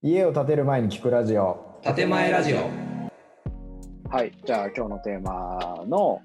家を建てる前に聞くラジオ。建前ラジオ。はい、じゃあ今日のテーマの、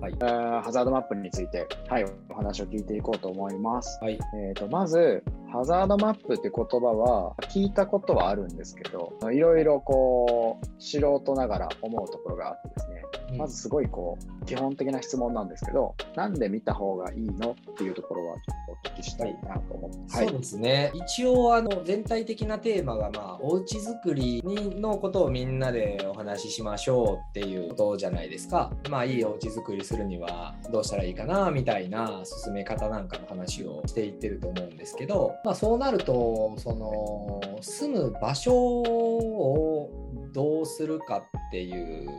はい。えーハザードマップについて、はい、お話を聞いていこうと思います。はい。えー、とまず、ハザードマップって言葉は聞いたことはあるんですけど、いろいろこう素人ながら思うところがあってですね、まずすごいこう基本的な質問なんですけど、なんで見た方がいいのっていうところはちょっとお聞きしたいなと思って。はい。そうですね。一応あの全体的なテーマがまあおうち作りにのことをみんなでお話ししましょうっていうことじゃないですか。まあいいおうち作りするにはどうしたらいいかなみたいな進め方なんかの話をしていってると思うんですけど。まあそうなるとその住む場所をどうするかっていう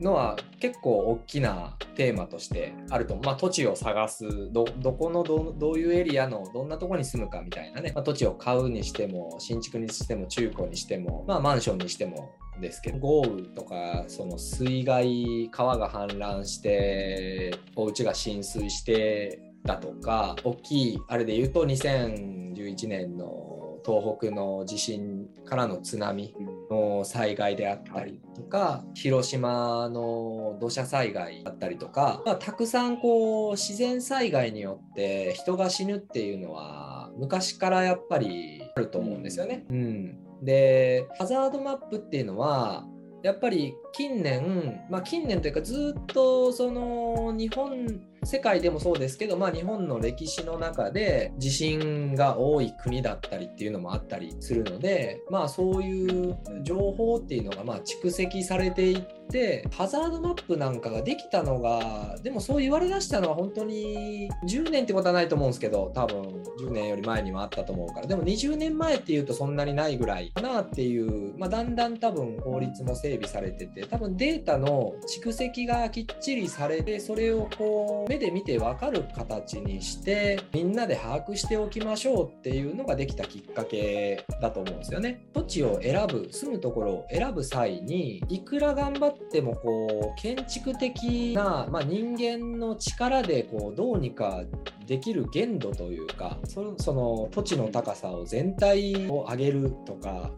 のは結構大きなテーマとしてあると、まあ、土地を探す。どこのどういうエリアのどんなとこに住むかみたいな。ね、まあ、土地を買うにしても新築にしても中古にしても、まあ、マンションにしてもですけど。豪雨とかその水害川が氾濫してお家が浸水してだとか大きいあれで言うと2011年の東北の地震からの津波の災害であったりとか、広島の土砂災害だったりとか、まあ、たくさんこう自然災害によって人が死ぬっていうのは昔からやっぱりあると思うんですよね。うん、でハザードマップっていうのはやっぱり近年、まあ、近年というかずっとその日本世界でもそうですけど、まあ、日本の歴史の中で地震が多い国だったりっていうのもあったりするので、まあ、そういう情報っていうのがまあ蓄積されていってハザードマップなんかができたのがでもそう言われだしたのは本当に10年ってことはないと思うんですけど多分10年より前にもあったと思うから。でも20年前っていうとそんなにないぐらいかなっていう、まあ、だんだん多分法律も整備されてて多分データの蓄積がきっちりされてそれをこう目で見て分かる形にしてみんなで把握しておきましょうっていうのができたきっかけだと思うんですよね。土地を選ぶ住むところを選ぶ際にいくら頑張ってもこう建築的な、まあ、人間の力でこうどうにかできる限度というかそその土地の高さを全体を上げるとか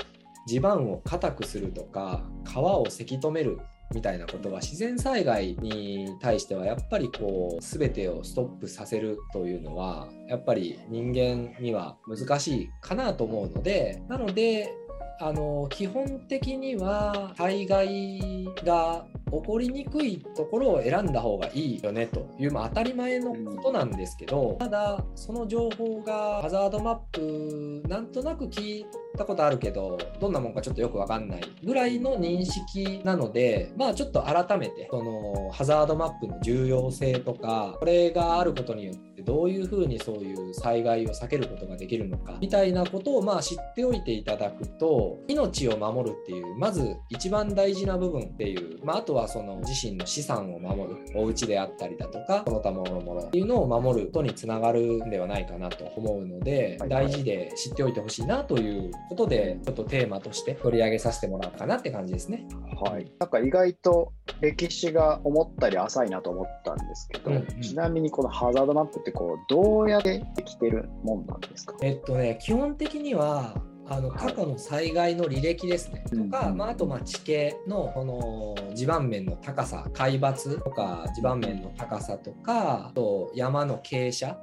地盤を固くするとか川をせき止めるみたいなことは自然災害に対してはやっぱりこう全てをストップさせるというのはやっぱり人間には難しいかなと思うのでなのであの基本的には災害が起こりにくいところを選んだ方がいいよねという、まあ、当たり前のことなんですけど、ただその情報がハザードマップなんとなく聞いたことあるけどどんなもんかちょっとよくわかんないぐらいの認識なのでまあちょっと改めてそのハザードマップの重要性とかこれがあることによってどういうふうにそういう災害を避けることができるのかみたいなことをまあ知っておいていただくと命を守るっていうまず一番大事な部分っていう、まあ、あとはその自身の資産を守るお家であったりだとかその他ものものっていうのを守ることにつながるんではないかなと思うのではい。大事で知っておいてほしいなということでちょっとテーマとして取り上げさせてもらおうかなって感じですね。はい、なんか意外と歴史が思ったり浅いなと思ったんですけど、うんうん。ちなみにこのハザードマップってこうどうやってできてるもんなんですか？えっとね、基本的にはあの過去の災害の履歴ですね、うんとか、まあ、あとまあ地形のこの地盤面の高さ海抜とか地盤面の高さとかあと山の傾斜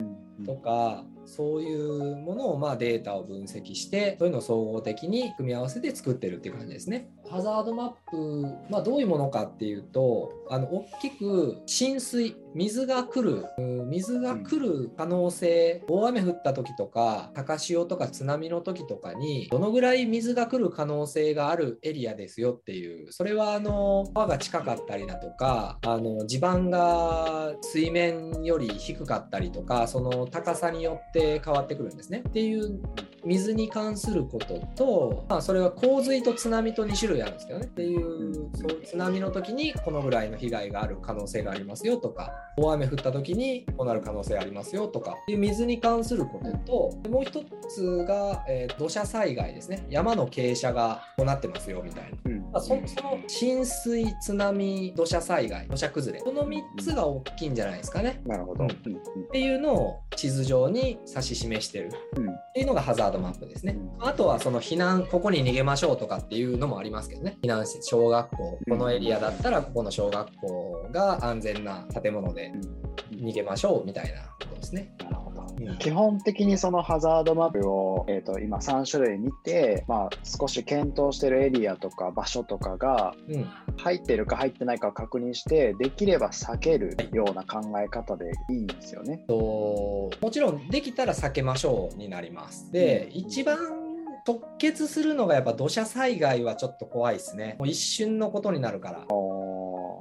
とかそういうものをまあデータを分析してそういうのを総合的に組み合わせて作ってるっていう感じですね。ハザードマップ、まあ、どういうものかっていうとあの大きく浸水水が来る水が来る可能性、大雨降った時とか高潮とか津波の時とかにどのぐらい水が来る可能性があるエリアですよっていうそれはあの川が近かったりだとかあの地盤が水面より低かったりとかその高さによって変わってくるんですね。っていう水に関することと、まあ、それは洪水と津波と2種類あるんですけどね。っていうそう津波の時にこのぐらいの被害がある可能性がありますよとか大雨降った時にこうなる可能性ありますよとかっていう水に関することともう一つが、えー土砂災害ですね。山の傾斜がこうなってますよみたいな。うん。まあ、そその浸水津波土砂災害土砂崩れ。この3つが大きいんじゃないですかね。なるほど。っていうのを地図上に指し示してる。うん。っていうのがハザードドマップですね。あとはその避難、ここに逃げましょうとかっていうのもありますけどね。避難施設、小学校、このエリアだったらここの小学校が安全な建物で逃げましょうみたいなことですね。ほど。うん基本的にそのハザードマップを、えー、と今3種類見て、まあ、少し検討してるエリアとか場所とかがうん、入ってるか入ってないかを確認してできれば避けるような考え方でいいんですよね。ともちろんできたら避けましょうになります。で、うん一番直結するのがやっぱ土砂災害はちょっと怖いですね。もう一瞬のことになるから。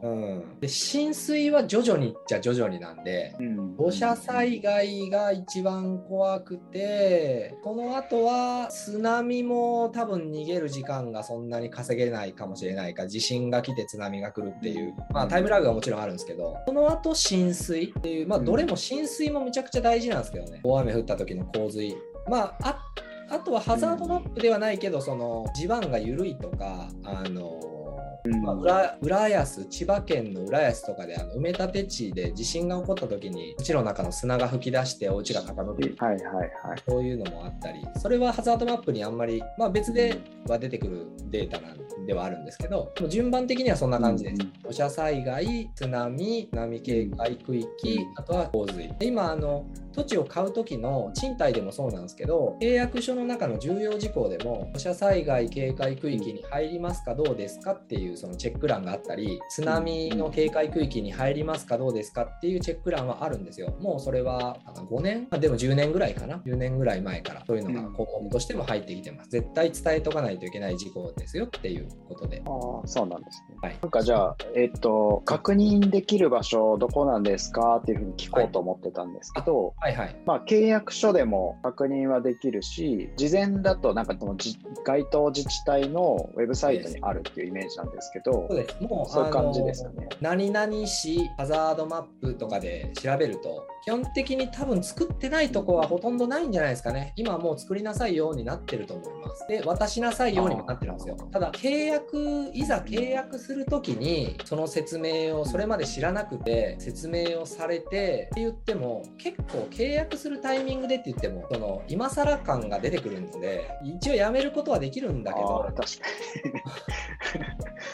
うん、で浸水は徐々にっちゃ徐々になんでうん。土砂災害が一番怖くてその後は津波も多分逃げる時間がそんなに稼げないかもしれないか地震が来て津波が来るっていう、まあ、タイムラグはもちろんあるんですけどその後浸水っていうまあどれも浸水もめちゃくちゃ大事なんですけどね。大雨降った時の洪水。まあああとはハザードマップではないけどその地盤が緩いとかあのうんまあ、浦浦安千葉県の浦安とかであの埋め立て地で地震が起こった時に土の中の砂が噴き出してお家が傾くはいはいはい。そういうのもあったりそれはハザードマップにあんまり、まあ、別では出てくるデータなんではあるんですけど順番的にはそんな感じです。うん土砂災害、津波、津波警戒区域、あとは洪水。で今あの、土地を買う時の賃貸でもそうなんですけど、契約書の中の重要事項でも、土砂災害警戒区域に入りますか、どうですかっていうそのチェック欄があったり、津波の警戒区域に入りますか、どうですかっていうチェック欄はあるんですよ。もうそれはあの5年、まあでも10年ぐらいかな、10年ぐらい前からそういうのが項目としても入ってきてます。絶対伝えとかないといけない事項ですよっていうことで。ああ、そうなんですね。はいなんかじゃあ、えっと、確認できる場所、どこなんですかっていうふうに聞こうと思ってたんですけど、はいはい。まあ、契約書でも確認はできるし、事前だと、なんかそのじ該当自治体のウェブサイトにあるっていうイメージなんですけどそう、です。もう、そういう感じですかね。何々市ハザードマップとかで調べると、基本的に多分作ってないとこはほとんどないんじゃないですかね。今はもう作りなさいようになってると思います。で、渡しなさいようにもなってるんですよ。ただ、契約、いざ契約するときに、その説明をそれまで知らなくて、説明をされてって言っても、結構契約するタイミングでって言っても、その今更感が出てくるので、一応やめることはできるんだけど確か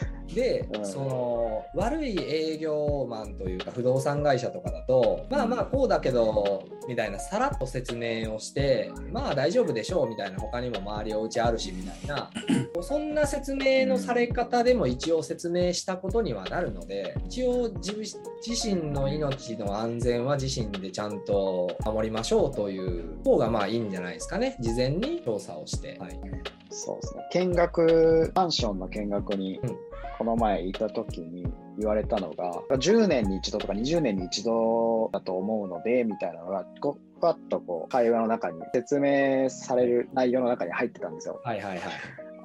で、うんその悪い営業マンというか不動産会社とかだとまあまあこうだけどみたいなさらっと説明をしてまあ大丈夫でしょうみたいな他にも周りお家あるしみたいな そんな説明のされ方でも一応説明したことにはなるので一応自自身の命の安全は自身でちゃんと守りましょうという方がまあいいんじゃないですかね事前に調査をして。はいに。そうですね。見学、マンションの見学にうん、この前いた時に言われたのが、10年に一度とか20年に一度だと思うので、みたいなのが、こう、パッとこう、会話の中に説明される内容の中に入ってたんですよ。はいはいはい。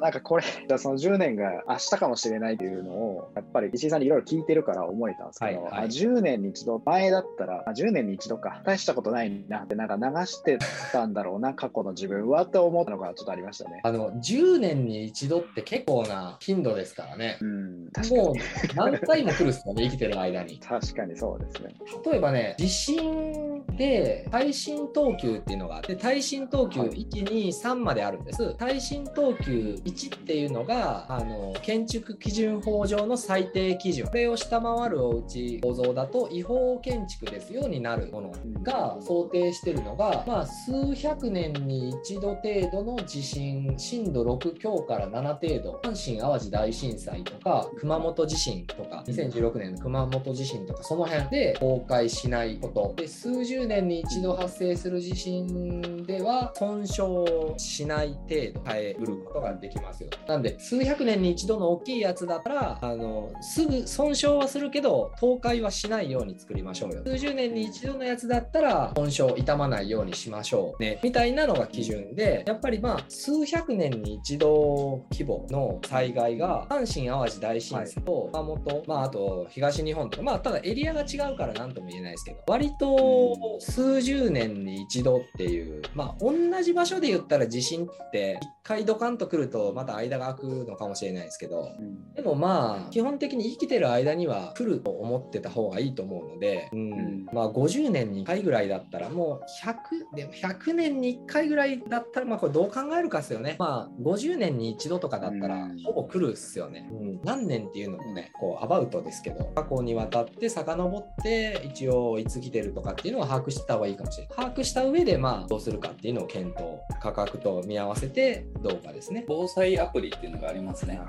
なんかこれ、じゃあその10年が明日かもしれないっていうのを、やっぱり石井さんにいろいろ聞いてるから思えたんですけど、はいはいあ10年に一度、前だったら、あ10年に一度か、大したことないなって、なんか流してたんだろうな、過去の自分はって思ったのがちょっとありましたね。あの10年に一度って結構な頻度ですからね。うん、確かに。もう何回も来るっすよね、生きてる間に。確かにそうですね。例えばね、地震で耐震等級っていうのがあって、耐震等級はい1、2、3まであるんです。耐震等級1 1っていうのが、あの建築基準法上の最低基準。これを下回るお家構造だと違法建築ですようになるものが想定してるのが、まあ、数百年に一度程度の地震、震度6強から7程度、阪神・淡路大震災とか、熊本地震とか、2016年の熊本地震とか、その辺で崩壊しないこと。で、数十年に一度発生する地震では、損傷しない程度耐えうることができますよ。なんで、数百年に一度の大きいやつだったら、あの、すぐ損傷はするけど、倒壊はしないように作りましょうよ。数十年に一度のやつだったら、損傷、傷まないようにしましょうね。みたいなのが基準で、やっぱりまあ、数百年に一度規模の災害が、阪神・淡路大震災と熊本、まあ、あと東日本とか、まあ、ただエリアが違うから何とも言えないですけど、割と数十年に一度っていう、まあ、同じ場所で言ったら地震って、一回ドカンと来るととまた間が空くのかもしれないですけど。うん。でもまあ基本的に生きてる間には来ると思ってた方がいいと思うので、うん。ん。まあ50年に1回ぐらいだったらもう100でも100年に1回ぐらいだったらまあこれどう考えるかですよね。まあ50年に一度とかだったらうん。ほぼ来るっすよね、うん。何年っていうのもねこうアバウトですけど。過去にわたって遡って一応いつ来てるとかっていうのは把握してた方がいいかもしれない。把握した上でまあどうするかっていうのを検討。価格と見合わせてどうかですね防災アプリっていうのがありますね。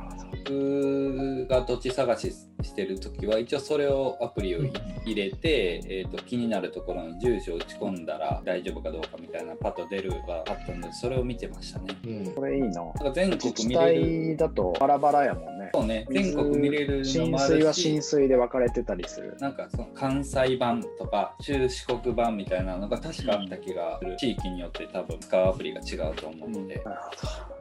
僕が土地探ししてるときは一応それをアプリを入れて、えー、と気になるところの住所を打ち込んだら大丈夫かどうかみたいなパッと出るがあったのでそれを見てましたね。うん。これいいな。なんか全国見れる。体だとバラバラやもんね。そうね全国見れるの浸もあ水は浸るし水で分かれてたりする。なんかその関西版とか中四国版みたいなのが確かあった気がする。地域によって多分使うアプリが違うと思うので、なるほ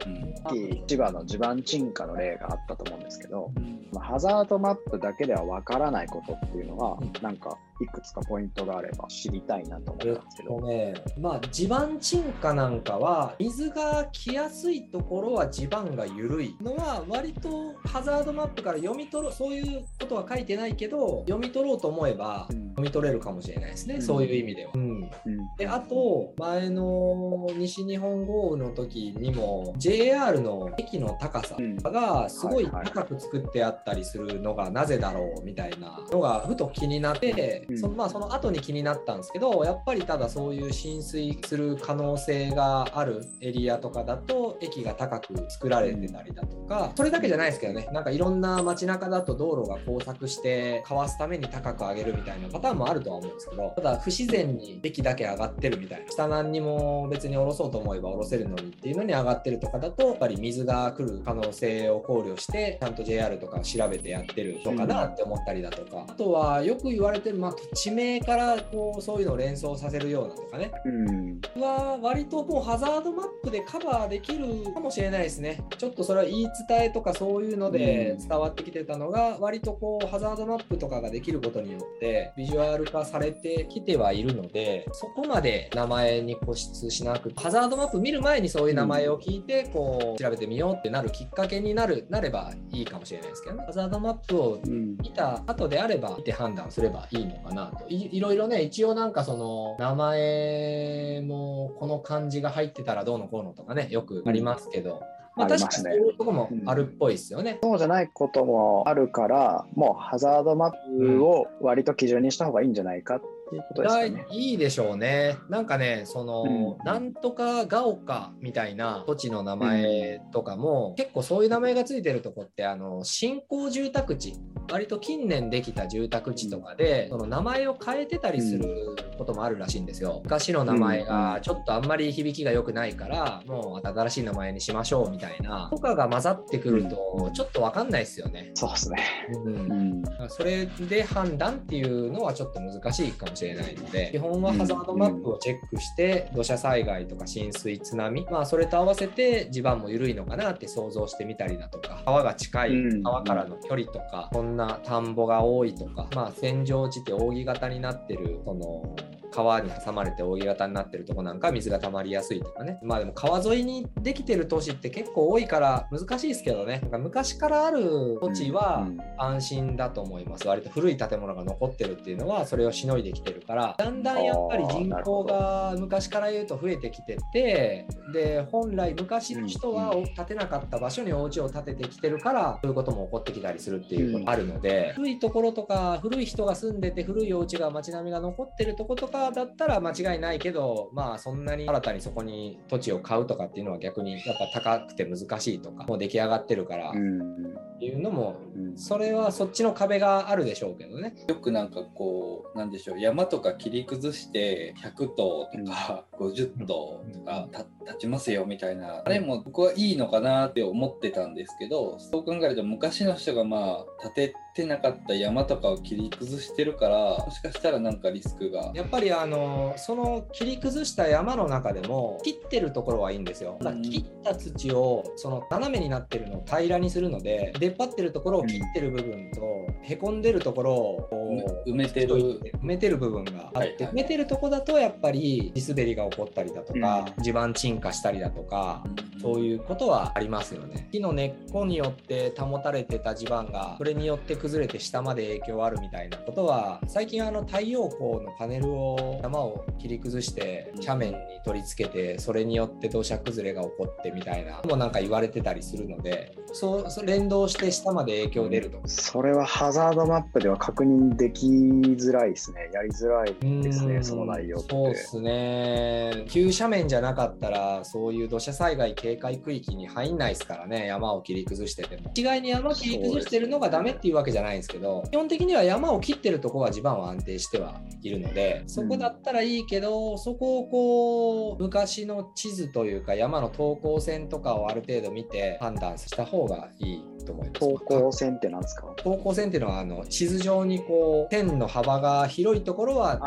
うん。ど。さっき千葉の地盤沈下の例があったと思うんですけど、うん。まあハザードマップだけでは分からないことっていうのは、うん。なんかいくつかポイントがあれば知りたいなと思っえたんですけど。っとね、まあ地盤沈下なんかは水が来やすいところは地盤が緩いのは割とハザードマップから読み取ろうそういうことは書いてないけど読み取ろうと思えばうん。読み取れるかもしれないですね、うん。そういう意味では。うん。うん。であと前の西日本豪雨の時にも JR の駅の高さがすごい。高く作ってあったりするのがなぜだろうみたいなのがふと気になって、うん。そのまあ、その後に気になったんですけどやっぱりただそういう浸水する可能性があるエリアとかだと駅が高く作られてたりだとかそれだけじゃないですけどね。なんかいろんな街中だと道路が交錯してかわすために高く上げるみたいなパターンもあるとは思うんですけどただ不自然に駅だけ上がってるみたいな。下何にも別に下ろそうと思えば下ろせるのにっていうのに上がってるとかだとやっぱり水が来る可能性を考慮してちゃんと JR とか調べてやってるのかなって思ったりだとか、あとはよく言われてる、まあ、地名からこうそういうのを連想させるようなとかねうんは割ともうハザードマップでカバーできるかもしれないですね。ちょっとそれは言い伝えとかそういうので伝わってきてたのが割とこうハザードマップとかができることによってビジュアル化されてきてはいるのでそこまで名前に固執しなくハザードマップ見る前にそういう名前を聞いてこう調べてみようってなるきっかけになるなればいいかもしれないですけどね。ハザードマップをうん見た後であれば見て判断すればいいのかな。といいろいろね一応なんかその名前もこの漢字が入ってたらどうのこうのとかねよくありますけど、まあ確かにそういうとこもあるっぽいですよね。そうじゃないこともあるから、もうハザードマップを割と基準にした方がいいんじゃないかっていうことですかね。いいでしょうね。なんかね、その、うんなんとかが丘みたいな土地の名前とかも、結構そういう名前がついてるとこって、あの、新興住宅地、割と近年できた住宅地とかで、その名前を変えてたりすることもあるらしいんですよ。昔の名前がちょっとあんまり響きが良くないから、もう新しい名前にしましょうみたいな、とかが混ざってくると、ちょっとわかんないですよね。そうですね。うんうん。それで判断っていうのはちょっと難しいかもしれないので、基本はハザードマップをチェックして、土砂災害とか浸水、津波、まあ、それと合わせて地盤も緩いのかなって想像してみたりだとか、川が近いうん。川からの距離とか、こんな田んぼが多いとか、まあ、扇状地って扇形になってる、その、川に挟まれて扇形になってるとこなんか水が溜まりやすいとかね。まあでも川沿いにできてる都市って結構多いから難しいですけどね。なんか昔からある土地はうん。安心だと思います。割と古い建物が残ってるっていうのはそれをしのいできてるからだんだんやっぱり人口が昔から言うと増えてきててで本来昔の人はうん建てなかった場所にお家を建ててきてるからそういうことも起こってきたりするっていうことがあるので、古いところとか古い人が住んでて古いお家が街並みが残ってるとことかだったら間違いないけどまあそんなに新たにそこに土地を買うとかっていうのは逆にやっぱ高くて難しいとかもう出来上がってるからっうん。ていうのもうん。それはそっちの壁があるでしょうけどね。よくなんかこうなんでしょう山とか切り崩して100頭とか50頭とかた立ちますよみたいな。あれも僕はいいのかなって思ってたんですけどそう考えると昔の人がまあ建ててなかった山とかを切り崩してるからもしかしたらなんかリスクが。やっぱりあのその切り崩した山の中でも切ってるところはいいんですよ。だから切った土をその斜めになってるのを平らにするので出出っ張ってるところを切ってる部分と、へこんでるところを埋めてる埋めてる部分があって、はいはい埋めてるとこだとやっぱり地滑りが起こったりだとか、地盤沈下したりだとか、そういうことはありますよね。木の根っこによって保たれてた地盤がそれによって崩れて下まで影響あるみたいなことは最近あの太陽光のパネルを山を切り崩して斜面に取り付けてそれによって土砂崩れが起こってみたいなのもなんか言われてたりするのでそうそう連動して下まで影響出ると。それはハザードマップでは確認できづらいですね。やりづらいですね、うんその内容って。そうですね。急斜面じゃなかったら、そういう土砂災害警戒区域に入んないですからね、山を切り崩してても。一概に山切り崩してるのがダメっていうわけじゃないんですけど、基本的には山を切ってるとこは地盤は安定してはいるので、そこだったらいいけど、そこをこう、昔の地図というか、山の等高線とかをある程度見て判断した方がいいと思います。投稿線ってなんですか？等高線っていうのはあの地図上にこう線の幅が広いところは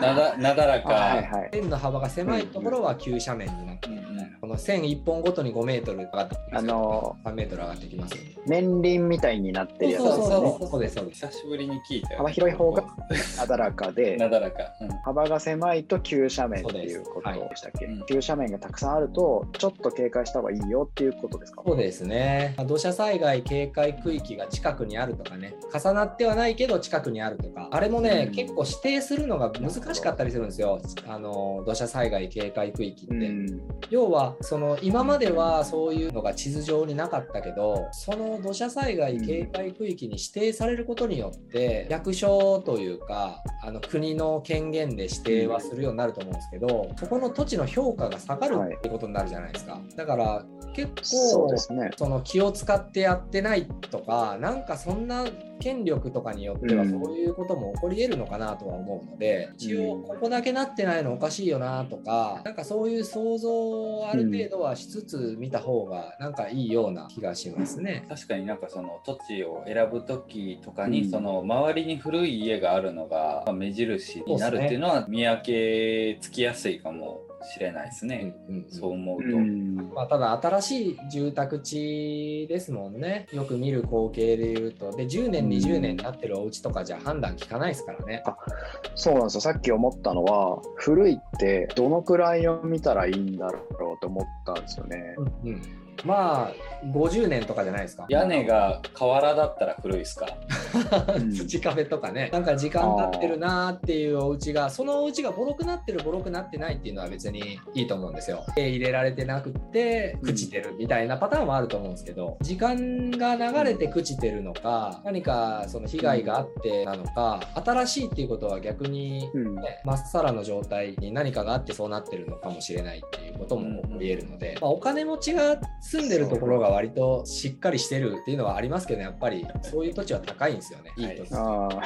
なだなだらあか、はいはい。線の幅が狭いところは急斜面になってこの線1本ごとに5メートル上がってきますあの3メートル上がってきますよ。ね年輪みたいになってるやつそうそうですね。そうそうですそうです。久しぶりに聞いたよ。幅広い方が なだらかで、なだらか、うん。幅が狭いと急斜面っていうことでしたっけ、急斜面がたくさんあると、ちょっと警戒した方がいいよっていうことですか？そうですね。土砂災害警戒区域が近くにあるとかね重なってはないけど近くにあるとかあれもね、うん。結構指定するのが難しかったりするんですよ。あの土砂災害警戒区域って、うん。要はその今まではそういうのが地図上になかったけどその土砂災害警戒区域に指定されることによって役所というかあの国の権限で指定はするようになると思うんですけどそこの土地の評価が下がるっていうことになるじゃないですか。だから結構。その気を使ってやってないとかなんかそんな権力とかによってはうん。そういうことも起こり得るのかなとは思うので、一応ここだけなってないのおかしいよなとかなんかそういう想像をある程度はしつつ見た方がなんかいいような気がしますね。確かになんかその土地を選ぶ時とかに、うん。その周りに古い家があるのがまあ目印になるっていうのは見分けつきやすいかもしれないですね、うんうんそう思うと、うん。まあ、ただ新しい住宅地ですもんね。よく見る光景でいうと。で10年20年経ってるお家とかじゃ判断効かないですからね。そうなんですよ。さっき思ったのは、古いってどのくらいを見たらいいんだろうと思ったんですよね。うんうんまあ50年とかじゃないですか。屋根が瓦だったら古いですか。うん。土壁とかね。なんか時間経ってるなーっていうお家がそのお家がボロくなってるボロくなってないっていうのは別にいいと思うんですよ。で入れられてなくって朽ちてるみたいなパターンもあると思うんですけど時間が流れて朽ちてるのか何かその被害があってなのか新しいっていうことは逆にうん。ねまっさらの状態に何かがあってそうなってるのかもしれないっていうことも起こり得るので、まあ、お金持ちが住んでるところが割としっかりしてるっていうのはありますけどやっぱりそういう土地は高いんですよね、い、い土地。あそ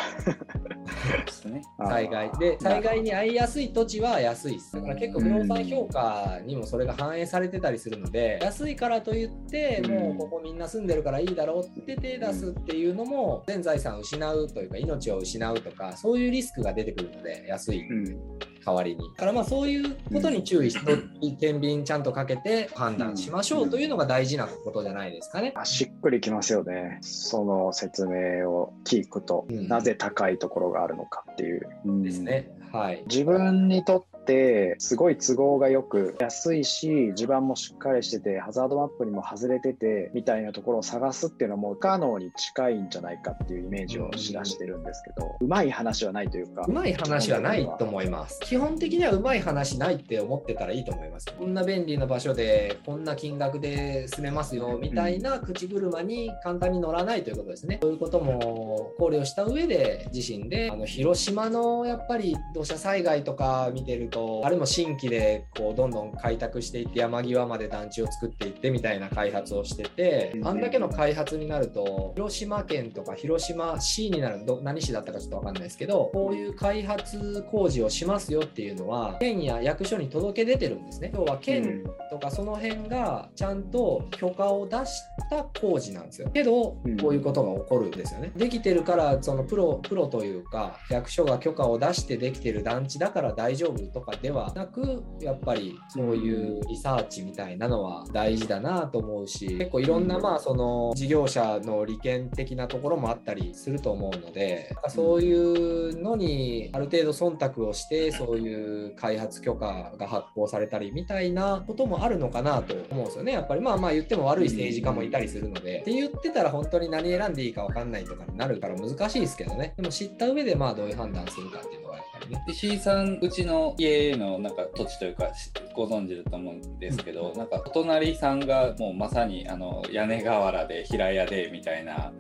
うですね。あ災害。で災害に遭いやすい土地は安いです。だから結構不動産評価にもそれが反映されてたりするので安いからといってうん。もうここみんな住んでるからいいだろうって手出すっていうのも全財産を失うというか命を失うとかそういうリスクが出てくるので安い。うん代わりに。だからまあそういうことに注意して、天秤ちゃんとかけて判断しましょうというのが大事なことじゃないですかね。あしっくりきますよね。その説明を聞くと、うんなぜ高いところがあるのかっていう。うんですね。はい。自分にとってすごい都合がよく安いし地盤もしっかりしててハザードマップにも外れててみたいなところを探すっていうのはもう不可能に近いんじゃないかっていうイメージをしだしてるんですけど、うまい話はないというかうまい話はないと思います。基本的にはうまい話ないって思ってたらいいと思います。こんな便利な場所でこんな金額で住めますよみたいな口車に簡単に乗らないということですね。そういうことも考慮した上で自身であの広島のやっぱり土砂災害とか見てるとあれも新規でこうどんどん開拓していって山際まで団地を作っていってみたいな開発をしててうんあんだけの開発になると広島県とか広島市になるど何市だったかちょっと分かんないですけどこういう開発工事をしますよっていうのは県や役所に届け出てるんですね。要は県とかその辺がちゃんと許可を出した工事なんですよ。けどうんこういうことが起こるんですよね。できてるからそのプロプロというか役所が許可を出してできてる団地だから大丈夫とかかではなくやっぱりそういうリサーチみたいなのは大事だなと思うし結構いろんなまあその事業者の利権的なところもあったりすると思うのでそういうのにある程度忖度をしてそういう開発許可が発行されたりみたいなこともあるのかなと思うんですよね。やっぱりまあまあ言っても悪い政治家もいたりするので。って言ってたら本当に何選んでいいか分かんないとかになるから難しいですけどね。でも知った上でまあどういう判断するかっていうのはね石井さんうちの家のなんか土地というかしご存知だと思うんですけど、なんかお隣さんがもうまさにあの屋根瓦で平屋でみたいな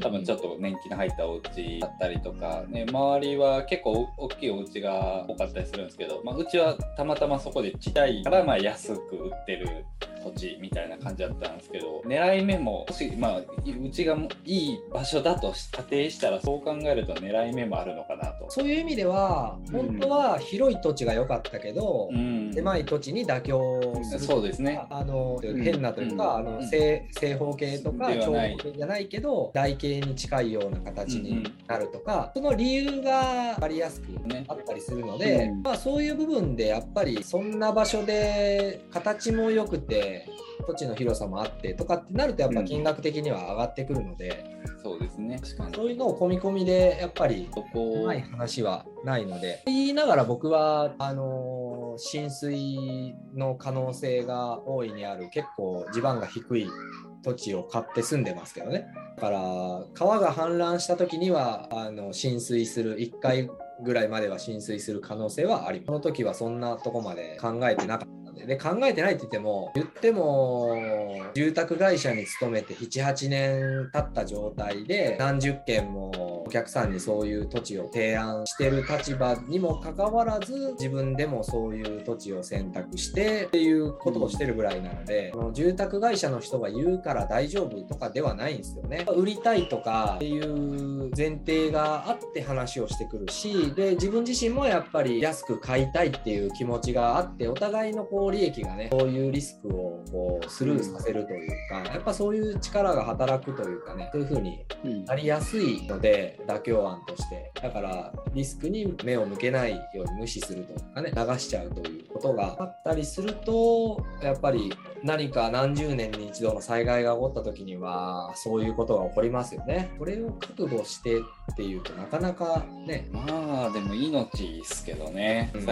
多分ちょっと年季の入ったお家だったりとか、ね、周りは結構大きいお家が多かったりするんですけど、まあ、うちはたまたまそこでちっちゃいからまあ安く売ってる土地みたいな感じだったんですけど狙い目ももし、まあ、うちがいい場所だと仮定したらそう考えると狙い目もあるのかなと。そういう意味では本当は広い土地が良かったけど、うん、狭い土地に妥協するそうですね。あの変なというか、うん、あの正正方形とか長方形じゃないけど台形に近いような形になるとか、その理由が分かりやすくあったりするので、まあ、そういう部分でやっぱりそんな場所で形も良くて土地の広さもあってとかってなるとやっぱ金額的には上がってくるので、うん、そうですね。そういうのを込み込みでやっぱりない話はないので。言いながら僕はあの浸水の可能性が大いにある結構地盤が低い土地を買って住んでますけどね。だから川が氾濫した時にはあの浸水する1回ぐらいまでは浸水する可能性はあります。その時はそんなとこまで考えてなかったで考えてないって言っても言っても住宅会社に勤めて78年経った状態で何十件もお客さんにそういう土地を提案してる立場にもかかわらず自分でもそういう土地を選択してっていうことをしてるぐらいなので、うん、住宅会社の人が言うから大丈夫とかではないんですよね。売りたいとかっていう前提があって話をしてくるしで自分自身もやっぱり安く買いたいっていう気持ちがあってお互いのこう利益がねそういうリスクをこうスルーさせるというかやっぱそういう力が働くというかねそういう風になりやすいので、妥協案としてだからリスクに目を向けないように無視するとかね流しちゃうということがあったりするとやっぱり何か何十年に一度の災害が起こった時にはそういうことが起こりますよね。これを覚悟してっていうとなかなかね。まあでも命ですけどね。うん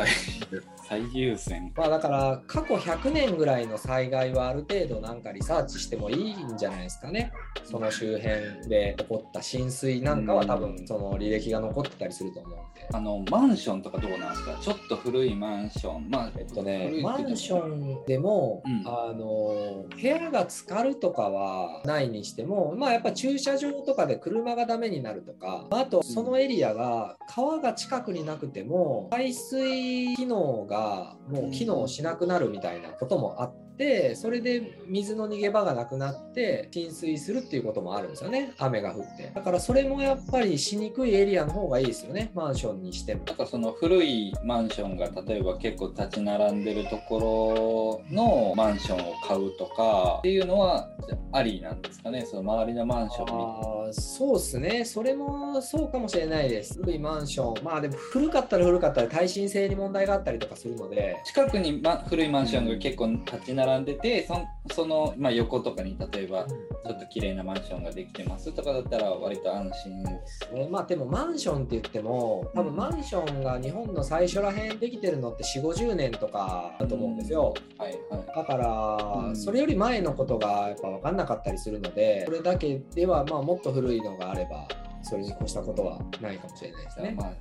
最優先。まあだから過去100年ぐらいの災害はある程度なんかリサーチしてもいいんじゃないですかね。その周辺で起こった浸水なんかは多分その履歴が残ってたりすると思うんで。あのマンションとかどうなんですか？ちょっと古いマンション。まあえっとね、マンションでも、うん、あの部屋が浸かるとかはないにしても、まあやっぱ駐車場とかで車がダメになるとか、あとそのエリアが川が近くになくても排水機能がもう機能しなくなるみたいなこともあって。ってそれで水の逃げ場がなくなって浸水するっていうこともあるんですよね。雨が降って。だからそれもやっぱりしにくいエリアの方がいいですよね。マンションにしても。なんかその古いマンションが例えば結構立ち並んでるところのマンションを買うとかっていうのはありなんですかね。その周りのマンションあそうっすね。それもそうかもしれないです。古いマンション。まあでも古かったら古かったら耐震性に問題があったりとかするので。近くに、ま、古いマンションが結構立ち並並んでてそその、まあ、横とかに例えばちょっと綺麗なマンションができてますとかだったら割と安心ですね。まあでもマンションって言っても多分マンションが日本の最初らへんできてるのって4 5 0年とかだと思うんですよ。はいはい、だから、それより前のことがやっぱ分かんなかったりするのでそれだけではまあもっと古いのがあればそれに越したことはないかもしれないですね。まあ、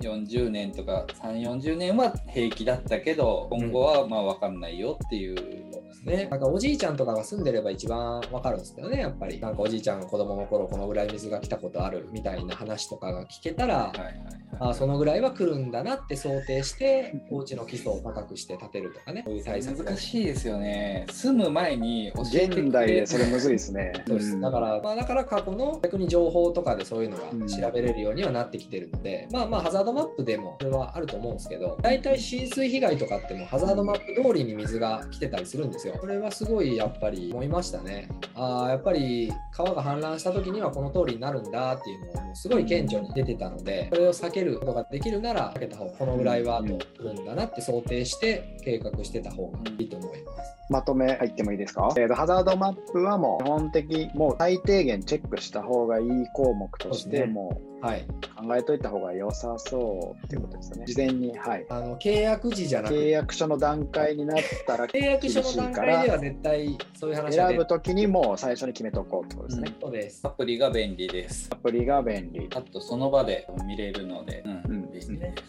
40年とか3 4 0年は平気だったけど今後はまあ分かんないよっていうですね。なんかおじいちゃんとかが住んでれば一番わかるんですけどね、やっぱり。なんかおじいちゃんが子供の頃このぐらい水が来たことあるみたいな話とかが聞けたら、はいはいはい、あそのぐらいは来るんだなって想定して、お家の基礎を高くして建てるとかね、そういう対策難しいですよね。住む前に教えて現代でそれむずいですね。そうです。だから、まあ、だから過去の逆に情報とかでそういうのが調べれるようにはなってきてるので、うん、まあまあハザードマップでもそれはあると思うんですけど、大体浸水被害とかってもハザードマップ通りに水が来てたりするんですよ。よ。それはすごいやっぱり思いましたね。ああ、やっぱり川が氾濫した時にはこの通りになるんだっていうのがもうすごい顕著に出てたので、それを避けることができるなら、避けた方このぐらいはあと来るんだなって想定して計画してた方がいいと思います。まとめ入ってもいいですか、えーと、ハザードマップはもう基本的、もう最低限チェックした方がいい項目として、そうはい。う考えといた方が良さそうっていうことですよね。事前に、はい。あの契約時じゃなく契て、約書の段階になったら、契約書の段階では絶対そういう話選ぶときにもう最初に決めとこうってことですね。そうですア。プリが便利ですアプリが便利。あとその場で見れるので、うんうん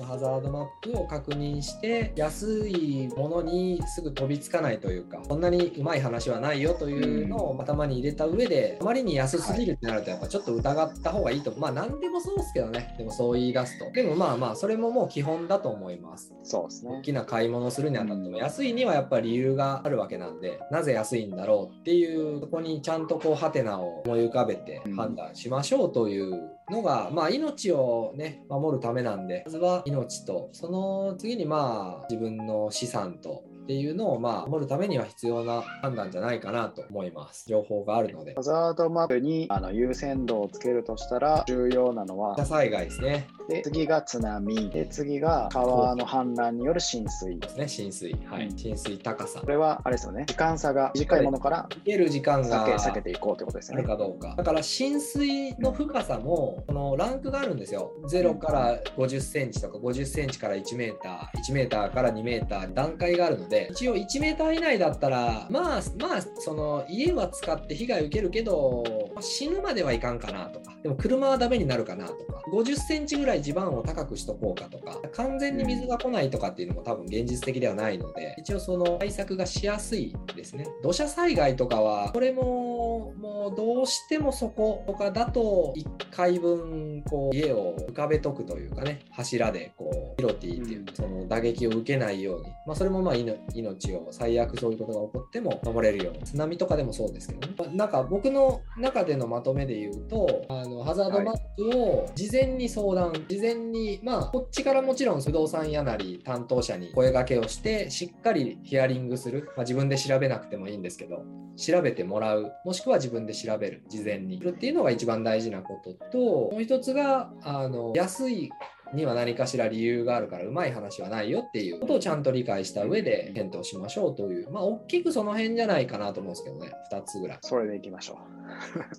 ハザードマップを確認して安いものにすぐ飛びつかないというかそんなにうまい話はないよというのを頭に入れた上であまりに安すぎるってなるとやっぱちょっと疑った方がいいとまあ何でもそうですけどね。でもそう言い出すと。でもまあまあそれももう基本だと思います。そうですね。大きな買い物するにあたっても安いにはやっぱり理由があるわけなんでなぜ安いんだろうっていうそこにちゃんとこうハテナを思い浮かべて判断しましょうというのが、まあ命をね守るためなんでまずは命とその次にまあ自分の資産とっていうのをまあ守るためには必要な判断じゃないかなと思います。情報があるので。ハザードマップにあの優先度をつけるとしたら重要なのは土砂災害ですね。で次が津波。で次が川の氾濫による浸水。ですね。浸水。はい。うん。浸水高さ。これはあれですよね。時間差が短いものから逃げる時間が避け避けていこうということですね。るかどうか。だから浸水の深さもこのランクがあるんですよ。0から50センチとか50センチから1メーター、1メーターから2メーター段階があるので、一応1メーター以内だったら、まあまあその家は使って被害受けるけど、まあ死ぬまではいかんかなとか、でも車はダメになるかなとか、50センチぐらい地盤を高くしとこうかとか、完全に水が来ないとかっていうのも多分現実的ではないので、一応その対策がしやすいですね。土砂災害とかは、これももうどうしてもそことかだと1回分こう家を浮かべとくというかね、柱でこうピロティっていう、うん。その打撃を受けないように、まあ、それもまあ命命を最悪そういうことが起こっても守れるように、津波とかでもそうですけどね。まあなんか僕の中でのまとめで言うと、あのハザードマップを事前に相談、事前に、まあ、こっちからもちろん不動産屋なり担当者に声掛けをして、しっかりヒアリングする、まあ、自分で調べなくてもいいんですけど、調べてもらう、もしくは自分で調べる、事前に。っていうのが一番大事なことと、もう一つが、あの安いには何かしら理由があるからうまい話はないよっていう。ことをちゃんと理解した上で検討しましょうという、まあ、大きくその辺じゃないかなと思うんですけどね、2つぐらい。それでいきましょう。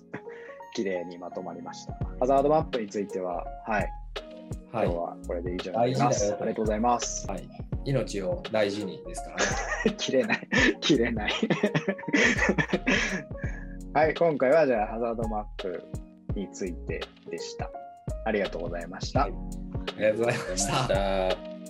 綺麗にまとまりました。ハザードマップについてははい、はい。今日。はこれで以上になりますありがとうございます。はい、命を大事にですから。ね。切れない。切れない。はい今回はじゃあハザードマップについてでした。ありがとうございました、ありがとうござい。ました。ありがとうございました。